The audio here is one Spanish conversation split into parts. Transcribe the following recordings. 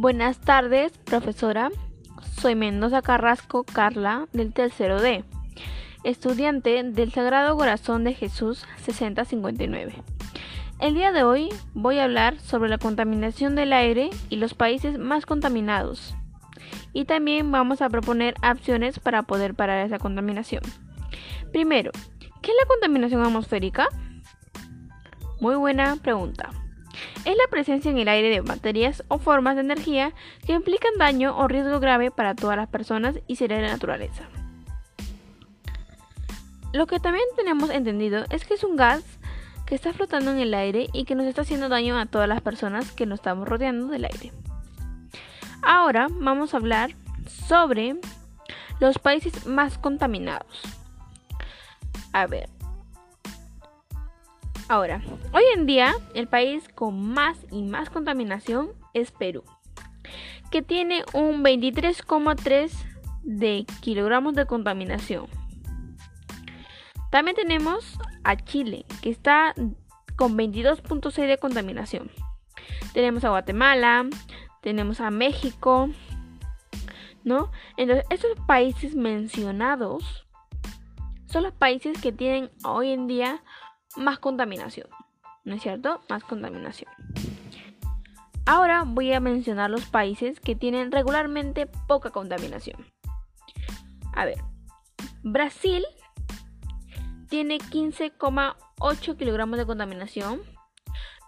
Buenas tardes, profesora. Soy Mendoza Carrasco Carla del tercero D, estudiante del Sagrado Corazón de Jesús 6059. El día de hoy voy a hablar sobre la contaminación del aire y los países más contaminados. Y también vamos a proponer acciones para poder parar esa contaminación. Primero, ¿qué es la contaminación atmosférica? Muy buena pregunta es la presencia en el aire de materias o formas de energía que implican daño o riesgo grave para todas las personas y seres de la naturaleza. Lo que también tenemos entendido es que es un gas que está flotando en el aire y que nos está haciendo daño a todas las personas que nos estamos rodeando del aire. Ahora vamos a hablar sobre los países más contaminados. A ver, Ahora, hoy en día el país con más y más contaminación es Perú, que tiene un 23,3 de kilogramos de contaminación. También tenemos a Chile, que está con 22.6 de contaminación. Tenemos a Guatemala, tenemos a México, ¿no? Entonces, estos países mencionados son los países que tienen hoy en día más contaminación. ¿No es cierto? Más contaminación. Ahora voy a mencionar los países que tienen regularmente poca contaminación. A ver, Brasil tiene 15,8 kilogramos de contaminación.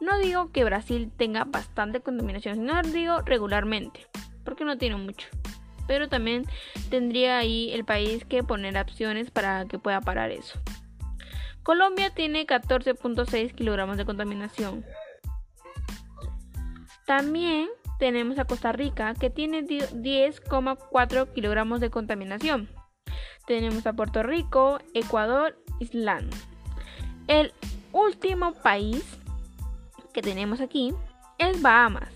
No digo que Brasil tenga bastante contaminación, sino digo regularmente, porque no tiene mucho. Pero también tendría ahí el país que poner opciones para que pueda parar eso. Colombia tiene 14.6 kilogramos de contaminación. También tenemos a Costa Rica que tiene 10,4 kilogramos de contaminación. Tenemos a Puerto Rico, Ecuador, Islandia. El último país que tenemos aquí es Bahamas,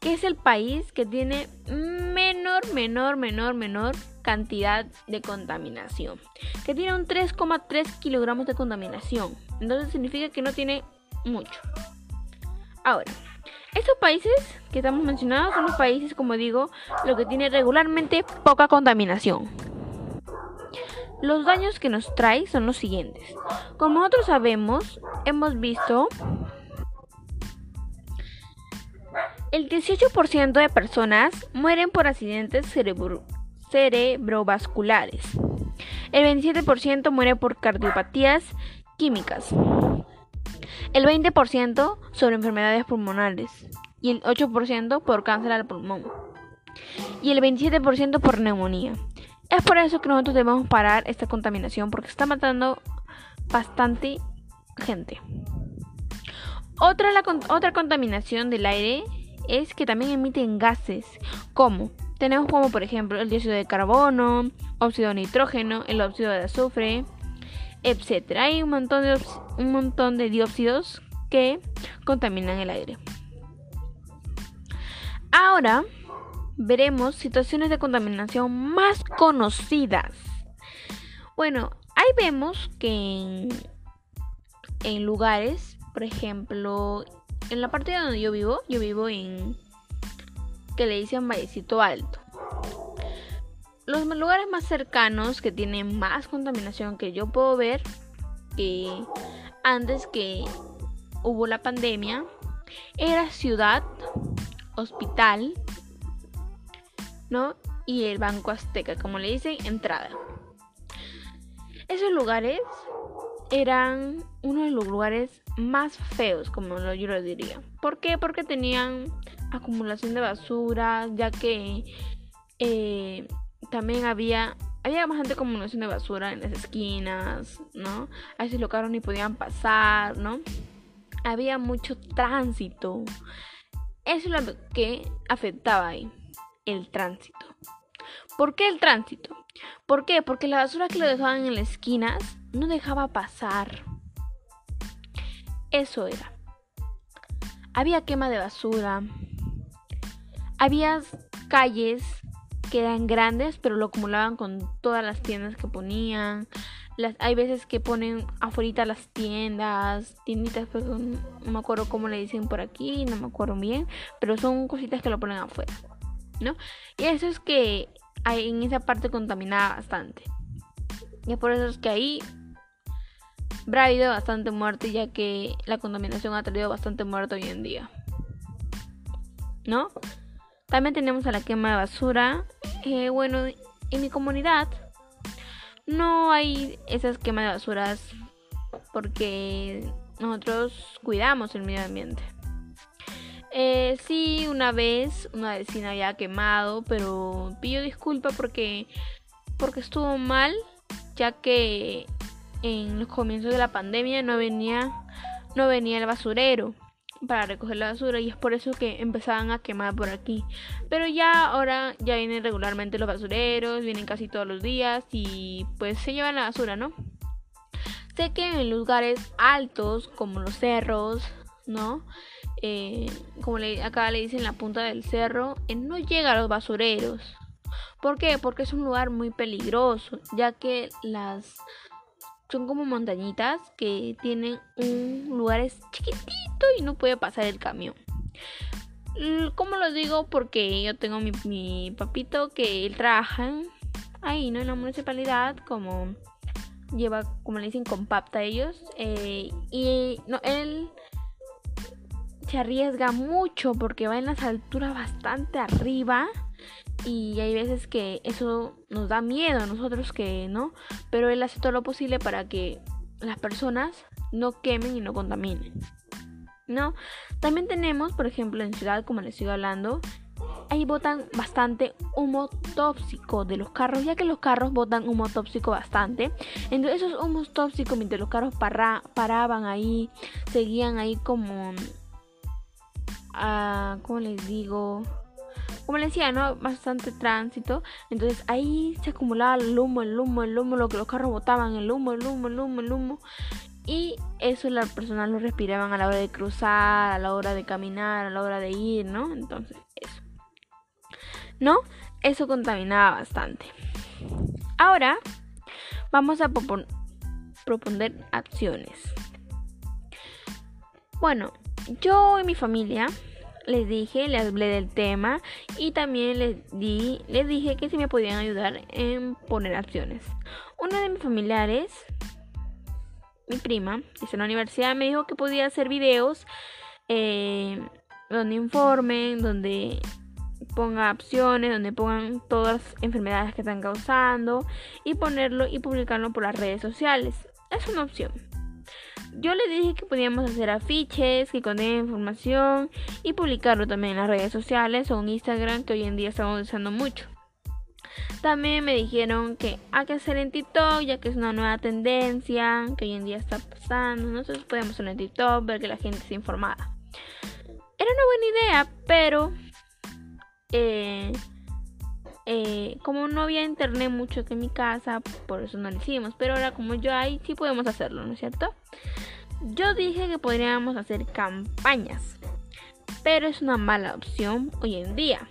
que es el país que tiene menor, menor, menor, menor cantidad de contaminación. Que tiene un 3,3 kilogramos de contaminación. Entonces significa que no tiene mucho. Ahora, estos países que estamos mencionando son los países, como digo, lo que tiene regularmente poca contaminación. Los daños que nos trae son los siguientes. Como nosotros sabemos, hemos visto el 18% de personas mueren por accidentes cerebrovasculares. El 27% muere por cardiopatías químicas. El 20% sobre enfermedades pulmonares. Y el 8% por cáncer al pulmón. Y el 27% por neumonía. Es por eso que nosotros debemos parar esta contaminación porque está matando bastante gente. Otra, la, otra contaminación del aire es que también emiten gases como tenemos como por ejemplo el dióxido de carbono, óxido de nitrógeno, el óxido de azufre, etc. Hay un montón de, un montón de dióxidos que contaminan el aire. Ahora veremos situaciones de contaminación más conocidas. Bueno, ahí vemos que en, en lugares, por ejemplo, en la parte donde yo vivo, yo vivo en que le dicen Vallecito Alto. Los lugares más cercanos que tienen más contaminación que yo puedo ver que antes que hubo la pandemia era Ciudad, Hospital, ¿no? Y el Banco Azteca, como le dicen, entrada. Esos lugares eran uno de los lugares más feos, como yo lo diría. ¿Por qué? Porque tenían acumulación de basura, ya que eh, también había había bastante acumulación de basura en las esquinas, ¿no? A veces los carros ni podían pasar, ¿no? Había mucho tránsito. Eso es lo que afectaba ahí, el tránsito. ¿Por qué el tránsito? ¿Por qué? Porque la basura que lo dejaban en las esquinas no dejaba pasar. Eso era. Había quema de basura, había calles que eran grandes, pero lo acumulaban con todas las tiendas que ponían. Las, hay veces que ponen afuera las tiendas, tienditas, pues, no me acuerdo cómo le dicen por aquí, no me acuerdo bien, pero son cositas que lo ponen afuera, ¿no? Y eso es que en esa parte contaminaba bastante. Y es por eso es que ahí habrá habido bastante muerte, ya que la contaminación ha traído bastante muerte hoy en día. ¿No? También tenemos a la quema de basura. Eh, bueno, en mi comunidad no hay esas quemas de basuras porque nosotros cuidamos el medio ambiente. Eh, sí, una vez una vecina había quemado, pero pido disculpa porque, porque estuvo mal, ya que en los comienzos de la pandemia no venía, no venía el basurero para recoger la basura y es por eso que empezaban a quemar por aquí. Pero ya ahora ya vienen regularmente los basureros, vienen casi todos los días y pues se llevan la basura, ¿no? Sé que en lugares altos como los cerros, ¿no? Eh, como acá le dicen la punta del cerro, eh, no llega a los basureros. ¿Por qué? Porque es un lugar muy peligroso, ya que las son como montañitas que tienen un lugar chiquitito y no puede pasar el camión. ¿Cómo lo digo? Porque yo tengo mi, mi papito que él trabaja ahí, ¿no? En la municipalidad, como lleva, como le dicen, compacta a ellos. Eh, y él se arriesga mucho porque va en las alturas bastante arriba y hay veces que eso nos da miedo a nosotros que no, pero él hace todo lo posible para que las personas no quemen y no contaminen. ¿No? También tenemos, por ejemplo, en ciudad, como les estoy hablando, ahí botan bastante humo tóxico de los carros, ya que los carros botan humo tóxico bastante. Entonces esos humos tóxicos, mientras los carros paraban ahí, seguían ahí como... Uh, ¿Cómo les digo? Como les decía, ¿no? Bastante tránsito. Entonces ahí se acumulaba el humo, el humo, el humo, lo que los carros botaban, el humo, el humo, el humo, el humo. Y eso las personas lo respiraban a la hora de cruzar, a la hora de caminar, a la hora de ir, ¿no? Entonces, eso. ¿No? Eso contaminaba bastante. Ahora vamos a proponer acciones. Bueno, yo y mi familia les dije, les hablé del tema y también les di, les dije que si me podían ayudar en poner acciones. Una de mis familiares, mi prima, que está en la universidad, me dijo que podía hacer videos eh, donde informen, donde ponga opciones, donde pongan todas las enfermedades que están causando y ponerlo y publicarlo por las redes sociales. Es una opción. Yo le dije que podíamos hacer afiches que contengan información y publicarlo también en las redes sociales o en Instagram que hoy en día estamos usando mucho. También me dijeron que hay que hacer en TikTok ya que es una nueva tendencia que hoy en día está pasando. Nosotros podemos hacer en TikTok, ver que la gente esté informada. Era una buena idea, pero eh, eh, como no había internet mucho en mi casa, por eso no lo hicimos. Pero ahora como yo hay, sí podemos hacerlo, ¿no es cierto? Yo dije que podríamos hacer campañas, pero es una mala opción hoy en día,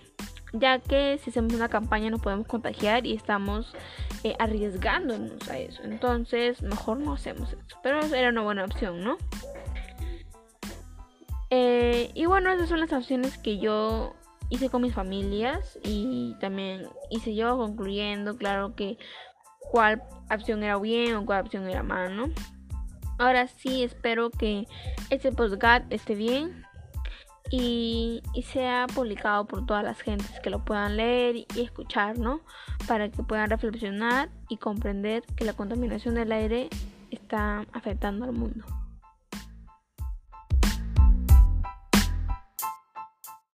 ya que si hacemos una campaña nos podemos contagiar y estamos eh, arriesgándonos a eso. Entonces, mejor no hacemos eso. Pero era una buena opción, ¿no? Eh, y bueno, esas son las opciones que yo hice con mis familias y también hice yo concluyendo, claro que cuál opción era bien o cuál opción era mal, ¿no? Ahora sí espero que este podcast esté bien y, y, sea publicado por todas las gentes que lo puedan leer y escuchar, ¿no? Para que puedan reflexionar y comprender que la contaminación del aire está afectando al mundo.